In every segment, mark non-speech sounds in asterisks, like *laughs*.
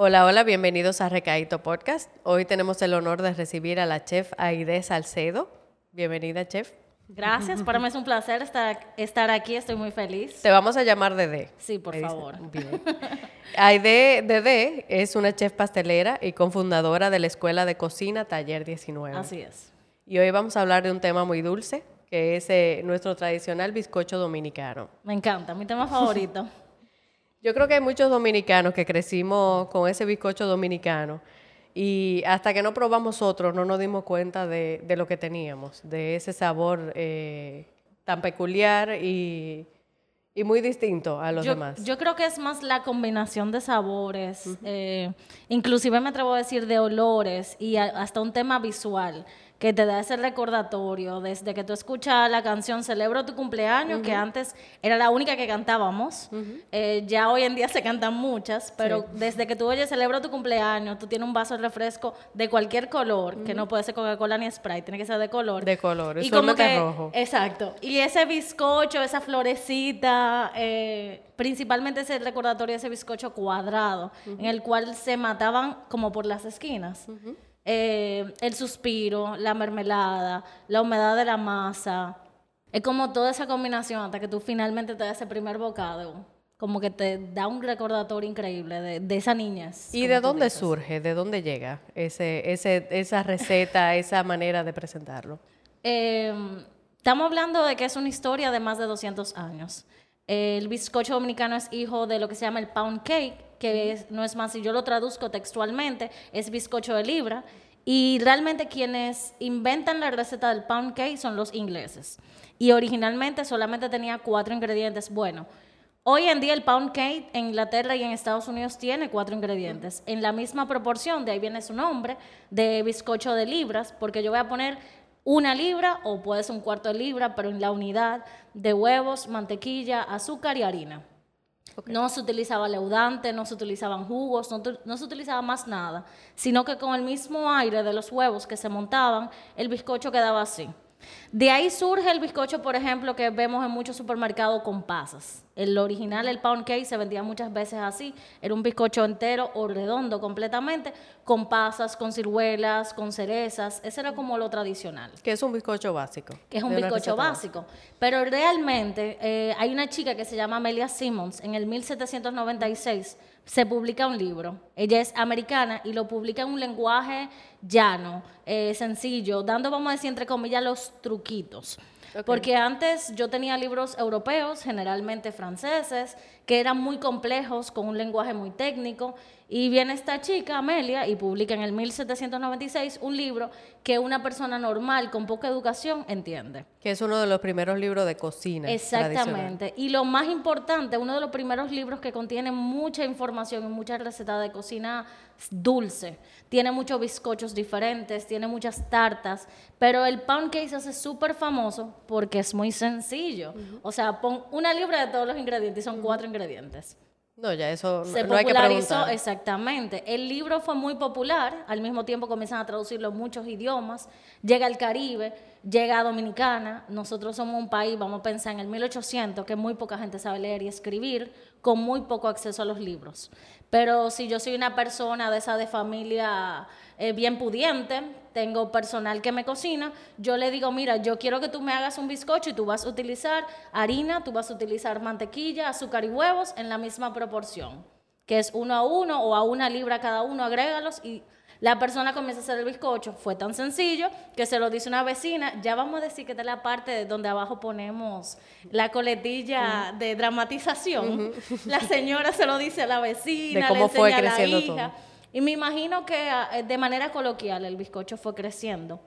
Hola, hola, bienvenidos a Recaíto Podcast. Hoy tenemos el honor de recibir a la chef Aide Salcedo. Bienvenida, chef. Gracias, para mí es un placer estar, estar aquí, estoy muy feliz. Te vamos a llamar Dede. Sí, por favor. Bien. Aide Dede es una chef pastelera y cofundadora de la Escuela de Cocina Taller 19. Así es. Y hoy vamos a hablar de un tema muy dulce, que es eh, nuestro tradicional bizcocho dominicano. Me encanta, mi tema favorito. *laughs* Yo creo que hay muchos dominicanos que crecimos con ese bizcocho dominicano y hasta que no probamos otro no nos dimos cuenta de, lo que teníamos, de ese sabor eh, tan peculiar y, muy distinto a los demás. Yo creo que es más la combinación de sabores, eh, inclusive me atrevo a decir de olores y hasta un tema visual que te da ese recordatorio desde que tú escuchas la canción Celebro tu cumpleaños, que antes era la única que cantábamos, eh, ya hoy en día se cantan muchas, pero desde que tú oyes Celebro tu cumpleaños, tú tienes un vaso de refresco de cualquier color, que no puede ser Coca-Cola ni Sprite, tiene que ser de color. De color, y como que, rojo. Exacto. Y ese bizcocho, esa florecita, eh, principalmente ese recordatorio de ese bizcocho cuadrado, en el cual se mataban como por las esquinas. Eh, el suspiro, la mermelada, la humedad de la masa. Es como toda esa combinación hasta que tú finalmente te das ese primer bocado. Como que te da un recordatorio increíble de, esa niña. ¿Y de dónde surge? ¿De dónde llega ese, ese, esa receta, *laughs* esa manera de presentarlo? Eh, estamos hablando de que es una historia de más de 200 años. El bizcocho dominicano es hijo de lo que se llama el pound cake, que no es más, si yo lo traduzco textualmente, es bizcocho de libra. Y realmente quienes inventan la receta del pound cake son los ingleses. Y originalmente solamente tenía cuatro ingredientes. Bueno, hoy en día el pound cake en Inglaterra y en Estados Unidos tiene cuatro ingredientes. En la misma proporción, de ahí viene su nombre, de bizcocho de libras, porque yo voy a poner una libra o puede ser un cuarto de libra, pero en la unidad de huevos, mantequilla, azúcar y harina. No se utilizaba leudante, no se utilizaban jugos, no, no, se utilizaba más nada, sino que con el mismo aire de los huevos que se montaban, el bizcocho quedaba así. De ahí surge el bizcocho, por ejemplo, que vemos en muchos supermercados con pasas. El original, el pound cake, se vendía muchas veces así. Era un bizcocho entero o redondo completamente, con pasas, con ciruelas, con cerezas. Ese era como lo tradicional. Que es un bizcocho básico. Que es un bizcocho básico. Pero realmente eh, hay una chica que se llama Amelia Simmons en el 1796 se publica un libro. Ella es americana y lo publica en un lenguaje llano, eh, sencillo, dando, vamos a decir, entre comillas, los truquitos. Porque antes yo tenía libros europeos, generalmente franceses, que eran muy complejos, con un lenguaje muy técnico. Y viene esta chica, Amelia, y publica en el 1796 un libro que una persona normal, con poca educación, entiende. Que es uno de los primeros libros de cocina. Exactamente. Y lo más importante, uno de los primeros libros que contiene mucha información y muchas recetas de cocina dulce. Tiene muchos bizcochos diferentes, tiene muchas tartas, pero el pound cake se hace súper famoso porque es muy sencillo. O sea, pon una libra de todos los ingredientes y son cuatro ingredientes. No, ya eso Se no, hay que exactamente. El libro fue muy popular, al mismo tiempo comienzan a traducirlo en muchos idiomas, llega al Caribe, llega a Dominicana, nosotros somos un país, vamos a pensar en el 1800, que muy poca gente sabe leer y escribir, con muy poco acceso a los libros. Pero si yo soy una persona de esa de familia eh, bien pudiente, tengo personal que me cocina, yo le digo, mira, yo quiero que tú me hagas un bizcocho y tú vas a utilizar harina, tú vas a utilizar mantequilla, azúcar y huevos en la misma proporción, que es uno a uno o a una libra cada uno, agrégalos y la persona comienza a hacer el bizcocho. Fue tan sencillo que se lo dice una vecina. Ya vamos a decir que esta es la parte donde abajo ponemos la coletilla de dramatización. La señora se lo dice a la vecina, de cómo fue creciendo Todo. Y me imagino que ah, de manera coloquial el bizcocho fue creciendo.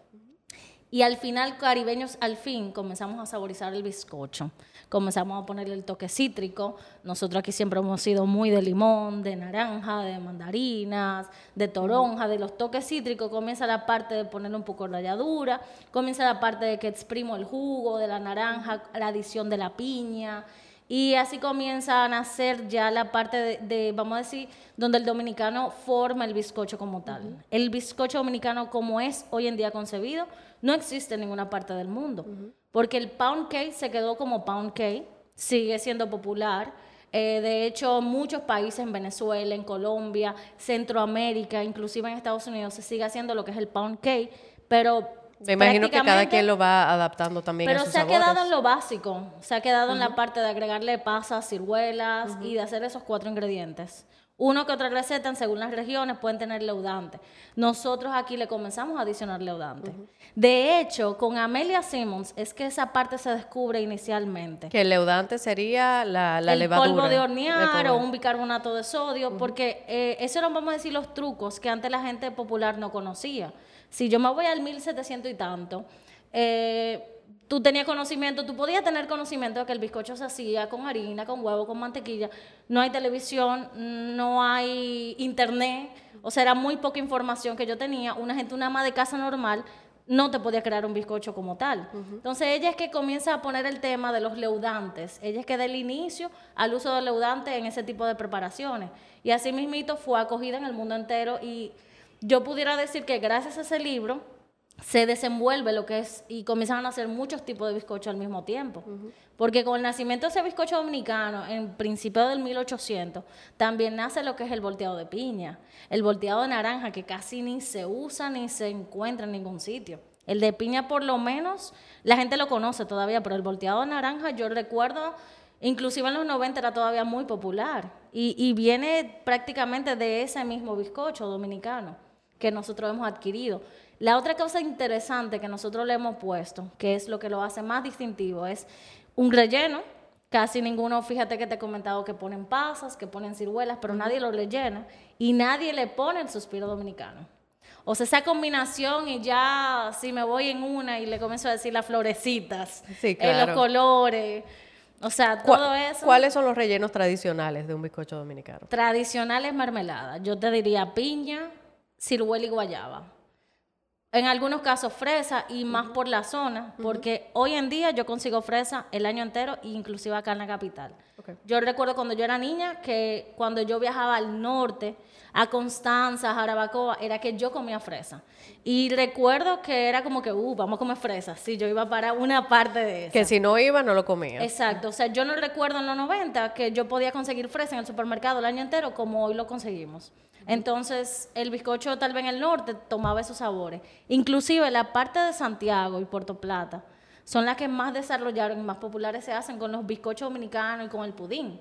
Y al final, caribeños, al fin comenzamos a saborizar el bizcocho. Comenzamos a ponerle el toque cítrico. Nosotros aquí siempre hemos sido muy de limón, de naranja, de mandarinas, de toronja, de los toques cítricos. Comienza la parte de ponerle un poco de ralladura. Comienza la parte de que exprimo el jugo de la naranja, la adición de la piña. Y así comienza a nacer ya la parte de, vamos a decir, donde el dominicano forma el bizcocho como tal. El bizcocho dominicano como es hoy en día concebido no existe en ninguna parte del mundo, porque el pound cake se quedó como pound cake, sigue siendo popular. Eh, de hecho, muchos países en Venezuela, en Colombia, Centroamérica, inclusive en Estados Unidos, se sigue haciendo lo que es el pound cake, pero me imagino que cada quien lo va adaptando también. Pero a sus se ha quedado en lo básico, se ha quedado en la parte de agregarle pasas, ciruelas y de hacer esos cuatro ingredientes. Uno que otra receta, según las regiones, pueden tener leudante. Nosotros aquí le comenzamos a adicionar leudante. De hecho, con Amelia Simmons es que esa parte se descubre inicialmente. Que el leudante sería la, la el levadura. polvo de hornear o un bicarbonato de sodio, porque eh, eso eran, vamos a decir, los trucos que antes la gente popular no conocía. Si yo me voy al 1700 y tanto, eh, tú tenías conocimiento, tú podías tener conocimiento de que el bizcocho se hacía con harina, con huevo, con mantequilla. No hay televisión, no hay internet, o sea, era muy poca información que yo tenía. Una gente, una ama de casa normal, no te podía crear un bizcocho como tal. Entonces ella es que comienza a poner el tema de los leudantes. Ella es que da el inicio al uso de leudantes en ese tipo de preparaciones. Y así mismito fue acogida en el mundo entero y yo pudiera decir que gracias a ese libro se desenvuelve lo que es y comienzan a hacer muchos tipos de bizcocho al mismo tiempo. Porque con el nacimiento de ese bizcocho dominicano, en principio del 1800, también nace lo que es el volteado de piña, el volteado de naranja, que casi ni se usa ni se encuentra en ningún sitio. El de piña, por lo menos, la gente lo conoce todavía, pero el volteado de naranja, yo recuerdo, inclusive en los 90 era todavía muy popular. Y, y viene prácticamente de ese mismo bizcocho dominicano que nosotros hemos adquirido. La otra cosa interesante que nosotros le hemos puesto, que es lo que lo hace más distintivo, es un relleno. Casi ninguno, fíjate que te he comentado que ponen pasas, que ponen ciruelas, pero nadie lo rellena y nadie le pone el suspiro dominicano. O sea, esa combinación y ya si me voy en una y le comienzo a decir las florecitas, sí, eh, los colores, o sea, todo eso. ¿Cuáles son los rellenos tradicionales de un bizcocho dominicano? Tradicionales mermelada. Yo te diría piña, ciruela y guayaba. En algunos casos fresa y más por la zona, porque hoy en día yo consigo fresa el año entero, inclusive acá en la capital. Yo recuerdo cuando yo era niña que cuando yo viajaba al norte, a Constanza, a Jarabacoa, era que yo comía fresa. Y recuerdo que era como que, uh, vamos a comer fresa. Si yo iba para una parte de eso. Que si no iba, no lo comía. Exacto. O sea, yo no recuerdo en los 90 que yo podía conseguir fresa en el supermercado el año entero como hoy lo conseguimos. Entonces, el bizcocho tal vez en el norte tomaba esos sabores. Inclusive la parte de Santiago y Puerto Plata son las que más desarrollaron y más populares se hacen con los bizcochos dominicanos y con el pudín.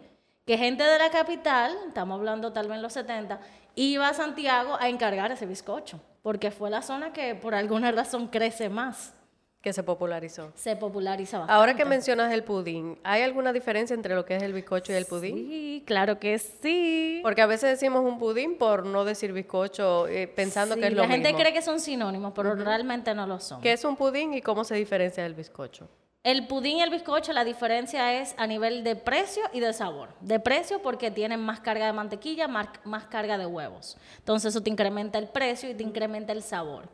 Que gente de la capital, estamos hablando tal vez en los 70, iba a Santiago a encargar ese bizcocho, porque fue la zona que por alguna razón crece más. Que se popularizó. Se popularizó Ahora que mencionas el pudín, ¿hay alguna diferencia entre lo que es el bizcocho y el pudín? Sí, claro que sí. Porque a veces decimos un pudín por no decir bizcocho, eh, pensando que es lo mismo. La gente cree que son sinónimos, pero realmente no lo son. ¿Qué es un pudín y cómo se diferencia del bizcocho? El pudín y el bizcocho, la diferencia es a nivel de precio y de sabor. De precio porque tienen más carga de mantequilla, más, carga de huevos. Entonces eso te incrementa el precio y te incrementa el sabor.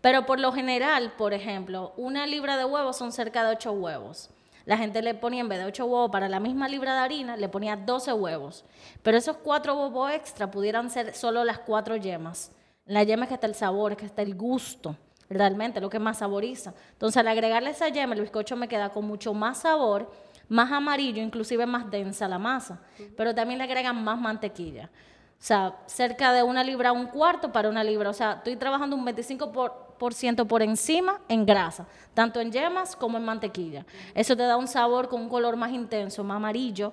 Pero por lo general, por ejemplo, una libra de huevos son cerca de 8 huevos. La gente le ponía, en vez de 8 huevos para la misma libra de harina, le ponía 12 huevos. Pero esos 4 huevos extra pudieran ser solo las 4 yemas. la yema es que está el sabor, es que está el gusto, realmente, lo que más saboriza. Entonces, al agregarle esa yema, el bizcocho me queda con mucho más sabor, más amarillo, inclusive más densa la masa. Pero también le agregan más mantequilla. O sea, cerca de una libra, un cuarto para una libra. O sea, estoy trabajando un 25 por, por encima en grasa, tanto en yemas como en mantequilla. Eso te da un sabor con un color más intenso, más amarillo.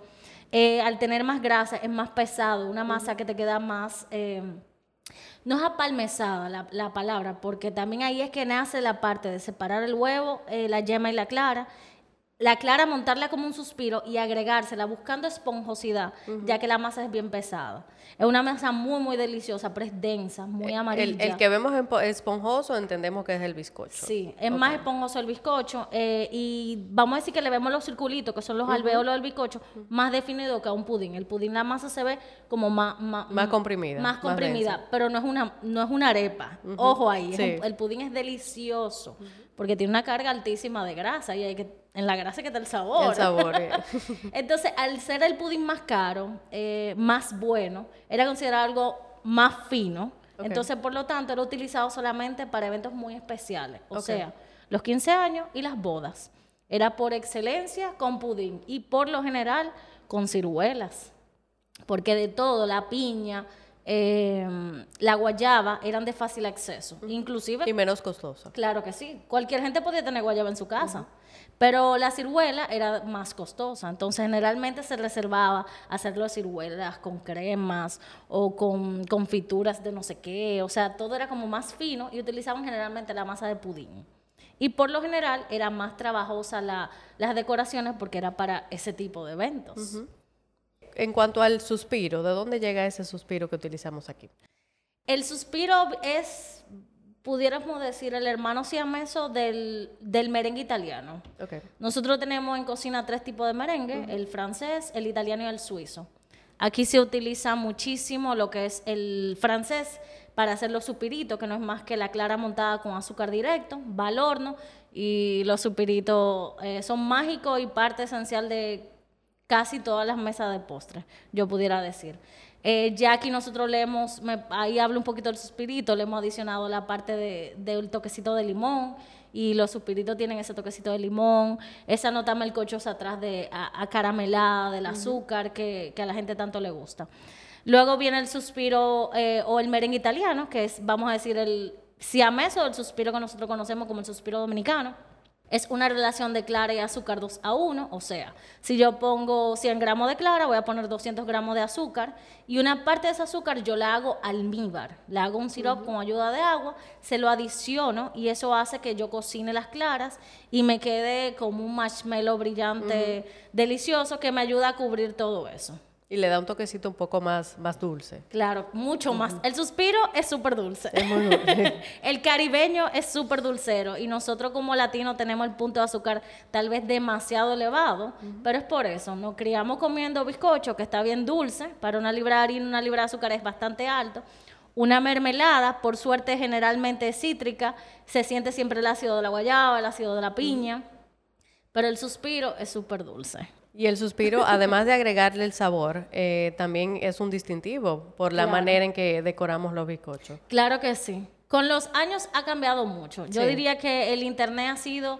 Eh, al tener más grasa es más pesado, una masa que te queda más... Eh, no es apalmesada la, la, palabra, porque también ahí es que nace la parte de separar el huevo, eh, la yema y la clara, la clara montarla como un suspiro y agregársela buscando esponjosidad, ya que la masa es bien pesada. Es una masa muy, muy deliciosa, pero es densa, muy El, amarilla. el que vemos esponjoso entendemos que es el bizcocho. Sí, es más esponjoso el bizcocho eh, y vamos a decir que le vemos los circulitos, que son los alveolos del bizcocho, más definido que a un pudín. El pudín la masa se ve como más... Más, Más comprimida, Más comprimida, pero no es una, no es una arepa. Ojo ahí, es Sí. un- el pudín es delicioso porque tiene una carga altísima de grasa y hay que, en la grasa que está el sabor. El sabor. eh. *laughs* Entonces, al ser el pudín más caro, eh, más bueno, era considerado algo más fino. Entonces, por lo tanto, era utilizado solamente para eventos muy especiales. O sea, los 15 años y las bodas. Era por excelencia con pudín y por lo general con ciruelas. Porque de todo, la piña, eh, la guayaba eran de fácil acceso. Inclusive y menos costoso. Claro que sí. Cualquier gente podía tener guayaba en su casa. Pero la ciruela era más costosa. Entonces, generalmente se reservaba hacerlo de ciruelas con cremas o con confituras de no sé qué. O sea, todo era como más fino y utilizaban generalmente la masa de pudín. Y por lo general era más trabajosa la- las decoraciones porque era para ese tipo de eventos. En cuanto al suspiro, ¿de dónde llega ese suspiro que utilizamos aquí? El suspiro es, pudiéramos decir, el hermano siameso del, del merengue italiano. Ok. Nosotros tenemos en cocina tres tipos de merengue, el francés, el italiano y el suizo. Aquí se utiliza muchísimo lo que es el francés para hacer los supiritos, que no es más que la clara montada con azúcar directo, va al horno y los supiritos eh, son mágicos y parte esencial de casi todas las mesas de postres, yo pudiera decir. Eh, ya aquí nosotros le hemos, me- ahí hablo un poquito del suspirito, le hemos adicionado la parte de- del toquecito de limón y los suspiritos tienen ese toquecito de limón, esa nota melcochosa atrás de a, acaramelada del azúcar que, que a la gente tanto le gusta. Luego viene el suspiro eh, o el merengue italiano, que es, vamos a decir, el siamés o el suspiro que nosotros conocemos como el suspiro dominicano. Es una relación de clara y azúcar 2 a 1, o sea, si yo pongo 100 gramos de clara, voy a poner 200 gramos de azúcar y una parte de ese azúcar yo la hago almíbar, le hago un sirope con ayuda de agua, se lo adiciono y eso hace que yo cocine las claras y me quede como un marshmallow brillante, delicioso, que me ayuda a cubrir todo eso. Y le da un toquecito un poco más, más dulce. Claro, mucho más. El suspiro es súper dulce. Es muy dulce. *laughs* el caribeño es súper dulcero y nosotros como latinos tenemos el punto de azúcar tal vez demasiado elevado, pero es por eso, nos criamos comiendo bizcocho que está bien dulce, para una libra de harina, una libra de azúcar es bastante alto. Una mermelada, por suerte generalmente es cítrica, se siente siempre el ácido de la guayaba, el ácido de la piña, pero el suspiro es súper dulce. Y el suspiro, además de agregarle el sabor, eh, también es un distintivo por la Claro. manera en que decoramos los bizcochos. Claro que sí. Con los años ha cambiado mucho. Yo Sí. diría que el Internet ha sido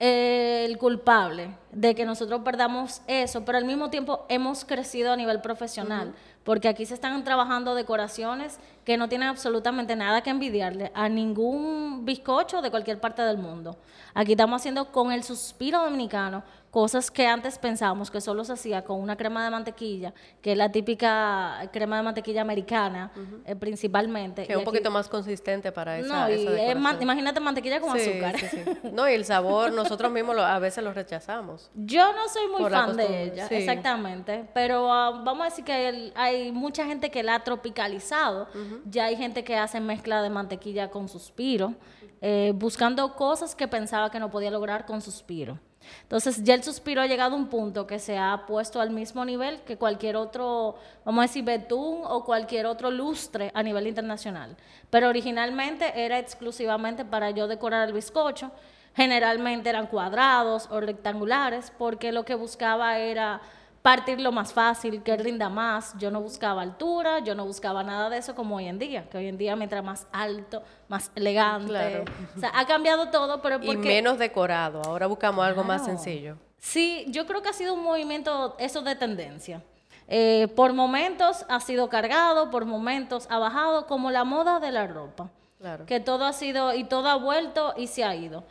eh, el culpable de que nosotros perdamos eso, pero al mismo tiempo hemos crecido a nivel profesional, porque aquí se están trabajando decoraciones que no tienen absolutamente nada que envidiarle a ningún bizcocho de cualquier parte del mundo. Aquí estamos haciendo con el suspiro dominicano cosas que antes pensábamos que solo se hacía con una crema de mantequilla, que es la típica crema de mantequilla americana, eh, principalmente. Que es un aquí- poquito más consistente para esa, no, y esa es decoración. man- imagínate mantequilla con Sí, azúcar. sí, sí. *laughs* No, y el sabor nosotros mismos lo- a veces lo rechazamos. Yo no soy muy fan de ella, exactamente, pero ah, vamos a decir que el- hay mucha gente que la ha tropicalizado, ya hay gente que hace mezcla de mantequilla con suspiro, eh, buscando cosas que pensaba que no podía lograr con suspiro. Entonces ya el suspiro ha llegado a un punto que se ha puesto al mismo nivel que cualquier otro, vamos a decir, betún o cualquier otro lustre a nivel internacional. Pero originalmente era exclusivamente para yo decorar el bizcocho. Generalmente eran cuadrados o rectangulares porque lo que buscaba era partir lo más fácil, que rinda más. Yo no buscaba altura, yo no buscaba nada de eso como hoy en día, que hoy en día mientras más alto, más elegante. Claro. O sea, ha cambiado todo, pero Y menos decorado. Ahora buscamos algo más sencillo. Sí, yo creo que ha sido un movimiento, eso de tendencia. Eh, por momentos ha sido cargado, por momentos ha bajado, como la moda de la ropa. Claro. Que todo ha sido, y todo ha vuelto y se ha ido.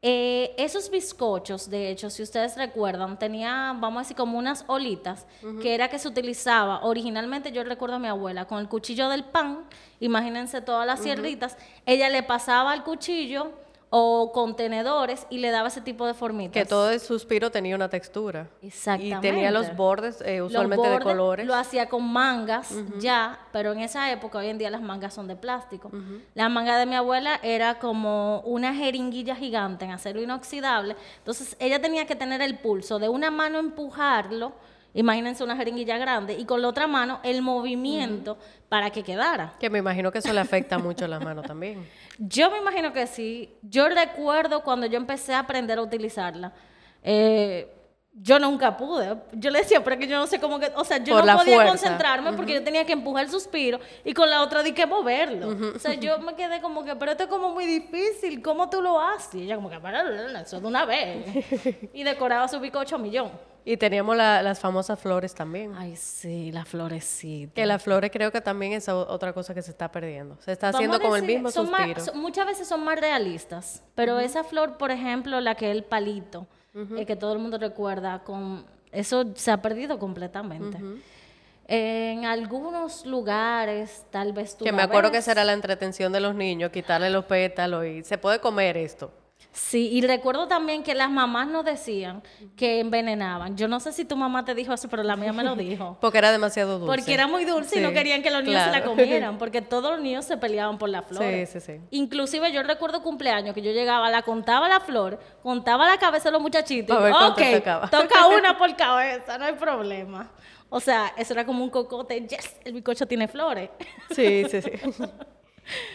Eh, esos bizcochos, de hecho, si ustedes recuerdan, tenían, vamos a decir, como unas olitas, que era que se utilizaba, originalmente yo recuerdo a mi abuela, con el cuchillo del pan, imagínense todas las sierritas, ella le pasaba al cuchillo o contenedores y le daba ese tipo de formitas. Que todo el suspiro tenía una textura. Exactamente. Y tenía los bordes eh, Los usualmente de colores. Lo hacía con mangas ya, pero en esa época, hoy en día las mangas son de plástico. La manga de mi abuela era como una jeringuilla gigante en acero inoxidable. Entonces ella tenía que tener el pulso de una mano empujarlo, imagínense una jeringuilla grande, y con la otra mano el movimiento para que quedara. Que me imagino que eso le afecta mucho a las manos también. *laughs* Yo me imagino que sí. Yo recuerdo cuando yo empecé a aprender a utilizarla. eh, yo nunca pude. Yo le decía, pero es que yo no sé cómo que. O sea, yo Por no la podía fuerza. concentrarme porque yo tenía que empujar el suspiro y con la otra di que moverlo. O sea, yo me quedé como que, pero esto es como muy difícil. ¿Cómo tú lo haces? Y ella, como que, para, eso de una vez. *laughs* y decoraba su bicocho millón. Y teníamos la- las famosas flores también. Ay, sí, la florecita. Que las flores creo que también es otra cosa que se está perdiendo. Se está Vamos haciendo con el mismo son más- suspiro. son- muchas veces son más realistas, pero esa flor, por ejemplo, la que es el palito, eh, que todo el mundo recuerda, con eso se ha perdido completamente. En algunos lugares, tal vez tú que me acuerdo que esa era la entretención de los niños, quitarle los pétalos y se puede comer esto. Sí, y recuerdo también que las mamás nos decían que envenenaban. Yo no sé si tu mamá te dijo eso, pero la mía me lo dijo. *laughs* Porque era demasiado dulce. Porque era muy dulce y no querían que los niños se la comieran, *laughs* porque todos los niños se peleaban por la flor. Sí, sí, sí. Inclusive yo recuerdo cumpleaños que yo llegaba, la contaba la flor, contaba la cabeza de los muchachitos. A ver ok, tocaba". *laughs* toca una por cabeza, no hay problema. O sea, eso era como un cocote, yes, el bicocho tiene flores. Sí, sí, sí.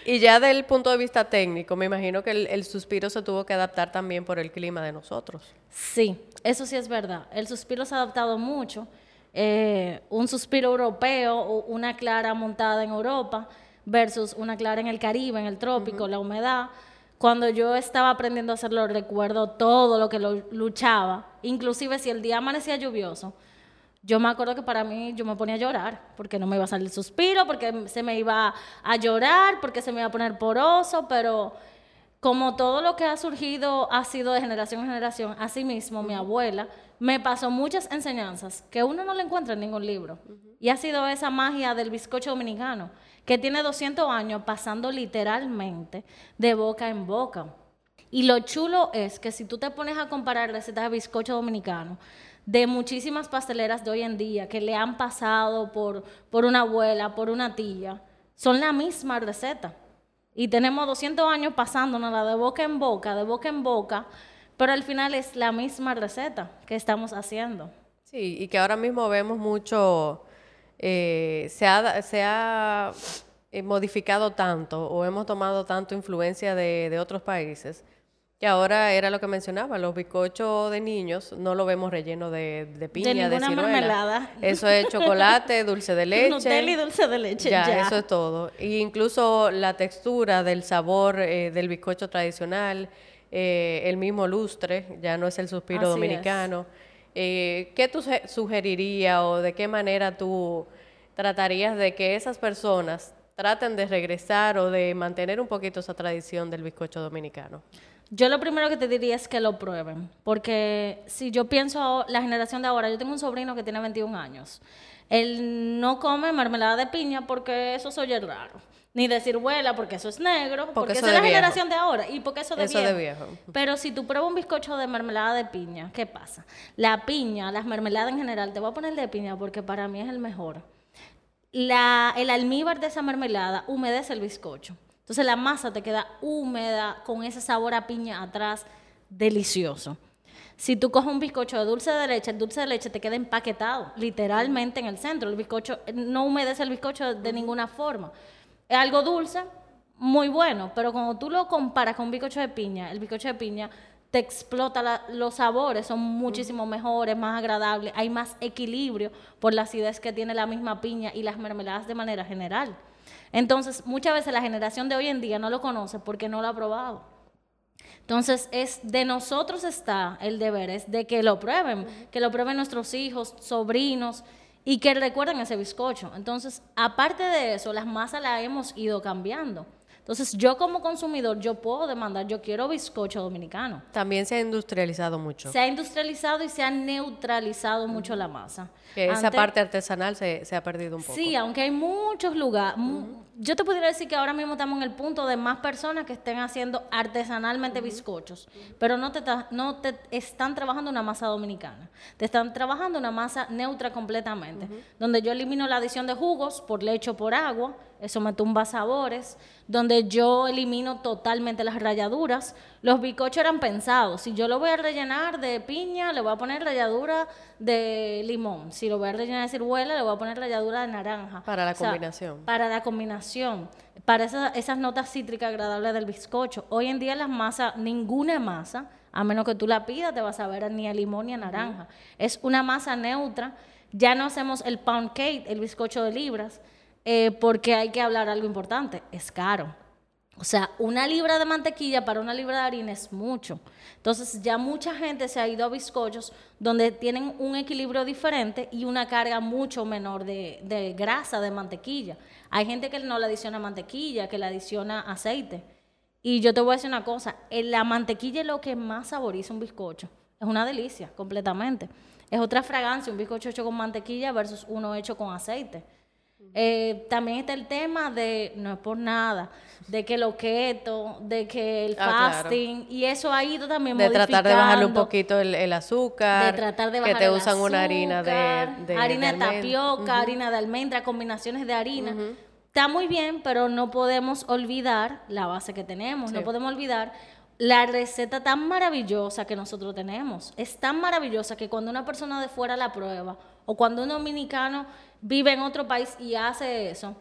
Y ya del punto de vista técnico, me imagino que el, el suspiro se tuvo que adaptar también por el clima de nosotros. Sí, eso sí es verdad. El suspiro se ha adaptado mucho. Eh, un suspiro europeo una clara montada en Europa versus una clara en el Caribe, en el trópico, la humedad. Cuando yo estaba aprendiendo a hacerlo, recuerdo todo lo que lo luchaba. Inclusive si el día amanecía lluvioso, yo me acuerdo que para mí yo me ponía a llorar porque no me iba a salir el suspiro, porque se me iba a llorar, porque se me iba a poner poroso, pero como todo lo que ha surgido ha sido de generación en generación, así mismo mi abuela me pasó muchas enseñanzas que uno no le encuentra en ningún libro. Y ha sido esa magia del bizcocho dominicano, que tiene 200 años pasando literalmente de boca en boca. Y lo chulo es que si tú te pones a comparar recetas de bizcocho dominicano de muchísimas pasteleras de hoy en día que le han pasado por, por una abuela, por una tía, son la misma receta. Y tenemos 200 años pasándonos de boca en boca, de boca en boca, pero al final es la misma receta que estamos haciendo. Sí, y que ahora mismo vemos mucho, eh, se ha, se ha eh, modificado tanto o hemos tomado tanto influencia de, de otros países que ahora era lo que mencionaba, los bizcochos de niños no lo vemos relleno de, de piña, de, ninguna ciruela. mermelada. Eso es chocolate, *laughs* dulce de leche. Nutella y dulce de leche. Ya, Ya, eso es todo. Y incluso la textura del sabor eh, del bizcocho tradicional, eh, el mismo lustre, ya no es el suspiro Así dominicano. Eh, ¿Qué tú sugerirías o de qué manera tú tratarías de que esas personas traten de regresar o de mantener un poquito esa tradición del bizcocho dominicano? Yo lo primero que te diría es que lo prueben, porque si yo pienso la generación de ahora, yo tengo un sobrino que tiene 21 años. Él no come mermelada de piña porque eso se oye raro. Ni de ciruela porque eso es negro, porque, eso esa es de la viejo. generación de ahora y porque eso de Eso viejo. de viejo. Pero si tú pruebas un bizcocho de mermelada de piña, ¿qué pasa? La piña, las mermeladas en general, te voy a poner de piña porque para mí es el mejor. La, el almíbar de esa mermelada humedece el bizcocho. Entonces la masa te queda húmeda con ese sabor a piña atrás, delicioso. Si tú coges un bizcocho de dulce de leche, el dulce de leche te queda empaquetado, literalmente en el centro. El bizcocho no humedece el bizcocho de ninguna forma. Es algo dulce, muy bueno, pero cuando tú lo comparas con un bizcocho de piña, el bizcocho de piña te explota la- los sabores, son muchísimo mejores, más agradables, hay más equilibrio por la acidez que tiene la misma piña y las mermeladas de manera general. Entonces, muchas veces la generación de hoy en día no lo conoce porque no lo ha probado. Entonces, es de nosotros está el deber, es de que lo prueben, que lo prueben nuestros hijos, sobrinos y que recuerden ese bizcocho. Entonces, aparte de eso, las masas las hemos ido cambiando. Entonces, yo como consumidor, yo puedo demandar, yo quiero bizcocho dominicano. También se ha industrializado mucho. Se ha industrializado y se ha neutralizado mucho la masa. Que esa parte artesanal se, se ha perdido un poco. Sí, aunque hay muchos lugares. Yo te podría decir que ahora mismo estamos en el punto de más personas que estén haciendo artesanalmente bizcochos, pero no te, no te están trabajando una masa dominicana. Te están trabajando una masa neutra completamente, donde yo elimino la adición de jugos por leche o por agua, eso me tumba sabores, donde yo elimino totalmente las rayaduras. Los bizcochos eran pensados, si yo lo voy a rellenar de piña, le voy a poner ralladura de limón, si lo voy a rellenar de ciruela, le voy a poner ralladura de naranja. Para la O sea, combinación. para la combinación, para esa- esas notas cítricas agradables del bizcocho. Hoy en día las masas, ninguna masa, a menos que tú la pidas, te vas a ver ni a limón ni a naranja. Es una masa neutra. Ya no hacemos el pound cake, el bizcocho de libras, eh, porque hay que hablar algo importante, es caro. O sea, una libra de mantequilla para una libra de harina es mucho. Entonces, ya mucha gente se ha ido a bizcochos donde tienen un equilibrio diferente y una carga mucho menor de, de grasa, de mantequilla. Hay gente que no le adiciona mantequilla, que le adiciona aceite. Y yo te voy a decir una cosa, la mantequilla es lo que más saboriza un bizcocho. Es una delicia, completamente. Es otra fragancia, un bizcocho hecho con mantequilla versus uno hecho con aceite. Eh, también está el tema de, no es por nada, de que lo keto, de que el Ah, claro. fasting, y eso ha ido también De tratar de bajarle un poquito el, el azúcar. de tratar de Que bajar te el usan una harina de, azúcar, de- harina de, tapioca, harina de almendra, combinaciones de harina. Está muy bien, pero no podemos olvidar la base que tenemos, no podemos olvidar la receta tan maravillosa que nosotros tenemos. Es tan maravillosa que cuando una persona de fuera la prueba o cuando un dominicano vive en otro país y hace eso,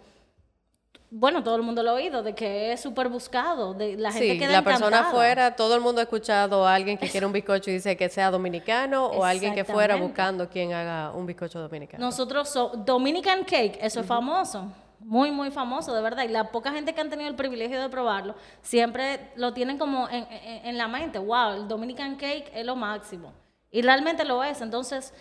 bueno, todo el mundo lo ha oído, de que es súper buscado, de la gente Sí, queda la persona afuera, todo el mundo ha escuchado a alguien que quiere un bizcocho y dice que sea dominicano o alguien que fuera buscando quien haga un bizcocho dominicano. Nosotros somos Dominican Cake, eso es famoso, muy, muy famoso, de verdad. Y la poca gente que han tenido el privilegio de probarlo, siempre lo tienen como en, en- en la mente, wow, el Dominican Cake es lo máximo. Y realmente lo es. Entonces,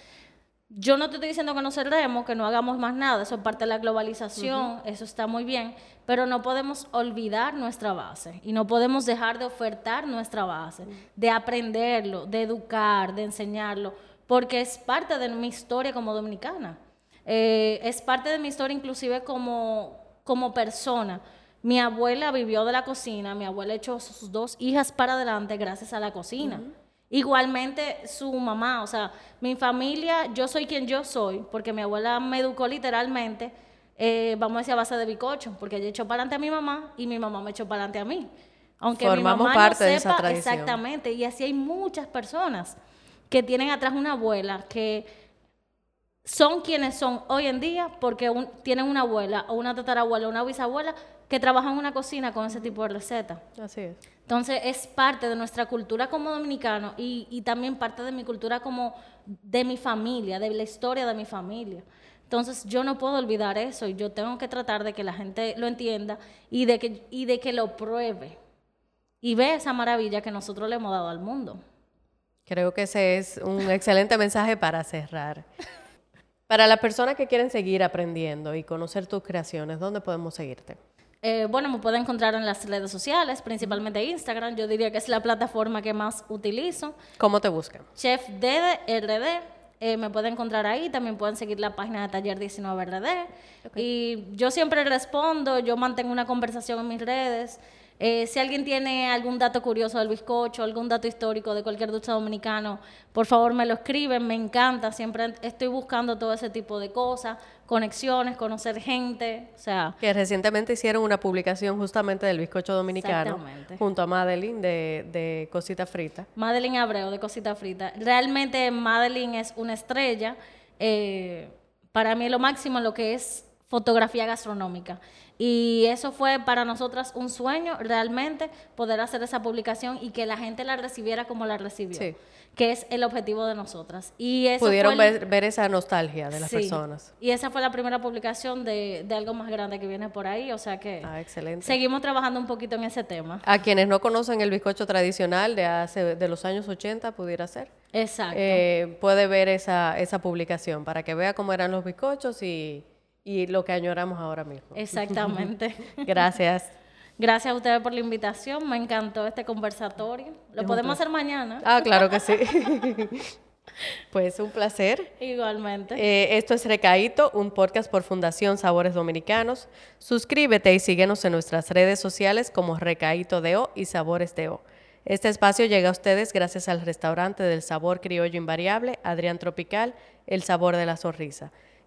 yo no te estoy diciendo que no cerremos, que no hagamos más nada, eso es parte de la globalización, eso está muy bien, pero no podemos olvidar nuestra base y no podemos dejar de ofertar nuestra base, de aprenderlo, de educar, de enseñarlo, porque es parte de mi historia como dominicana. Eh, es parte de mi historia inclusive como, como persona. Mi abuela vivió de la cocina, mi abuela echó sus dos hijas para adelante gracias a la cocina. Igualmente su mamá, o sea, mi familia, yo soy quien yo soy, porque mi abuela me educó literalmente, eh, vamos a decir a base de bicocho, porque ella echó para adelante a mi mamá y mi mamá me echó para adelante a mí. Aunque Formamos mi mamá parte no de esa sepa tradición. exactamente, y así hay muchas personas que tienen atrás una abuela que son quienes son hoy en día porque un- tienen una abuela o una tatarabuela o una bisabuela que trabajan en una cocina con ese tipo de recetas. Así es. Entonces es parte de nuestra cultura como dominicanos y, y también parte de mi cultura como de mi familia, de la historia de mi familia. Entonces yo no puedo olvidar eso y yo tengo que tratar de que la gente lo entienda y de que, y de que lo pruebe y vea esa maravilla que nosotros le hemos dado al mundo. Creo que ese es un *laughs* excelente mensaje para cerrar. Para las personas que quieren seguir aprendiendo y conocer tus creaciones, ¿dónde podemos seguirte? Eh, bueno, me pueden encontrar en las redes sociales, principalmente Instagram. Yo diría que es la plataforma que más utilizo. ¿Cómo te buscan? Chef DRD, eh, me pueden encontrar ahí. También pueden seguir la página de Taller 19RD. Y yo siempre respondo, yo mantengo una conversación en mis redes. Eh, si alguien tiene algún dato curioso del bizcocho, algún dato histórico de cualquier dulce dominicano, por favor me lo escriben, me encanta. Siempre estoy buscando todo ese tipo de cosas, conexiones, conocer gente. O sea, Que recientemente hicieron una publicación justamente del bizcocho dominicano junto a Madeline de, de Cosita Frita. Madeline Abreu de Cosita Frita. Realmente Madeline es una estrella. eh, para mí lo máximo en lo que es fotografía gastronómica. Y eso fue para nosotras un sueño realmente poder hacer esa publicación y que la gente la recibiera como la recibió. Sí. Que es el objetivo de nosotras. Y eso Pudieron fue el- ver, ver esa nostalgia de las Sí. personas. Y esa fue la primera publicación de, de algo más grande que viene por ahí. O sea que Ah, excelente. seguimos trabajando un poquito en ese tema. A quienes no conocen el bizcocho tradicional de hace de los años 80, pudiera ser. Exacto. eh, puede ver esa, esa publicación para que vea cómo eran los bizcochos y, y lo que añoramos ahora mismo. Exactamente. *laughs* Gracias. Gracias a ustedes por la invitación. Me encantó este conversatorio. Lo podemos hacer mañana. Ah, claro que sí. *laughs* pues un placer. Igualmente. Eh, esto es Recaíto, un podcast por Fundación Sabores Dominicanos. Suscríbete y síguenos en nuestras redes sociales como Recaíto DO y Sabores DO. Este espacio llega a ustedes gracias al restaurante del sabor criollo invariable, Adrián Tropical, El Sabor de la Sonrisa.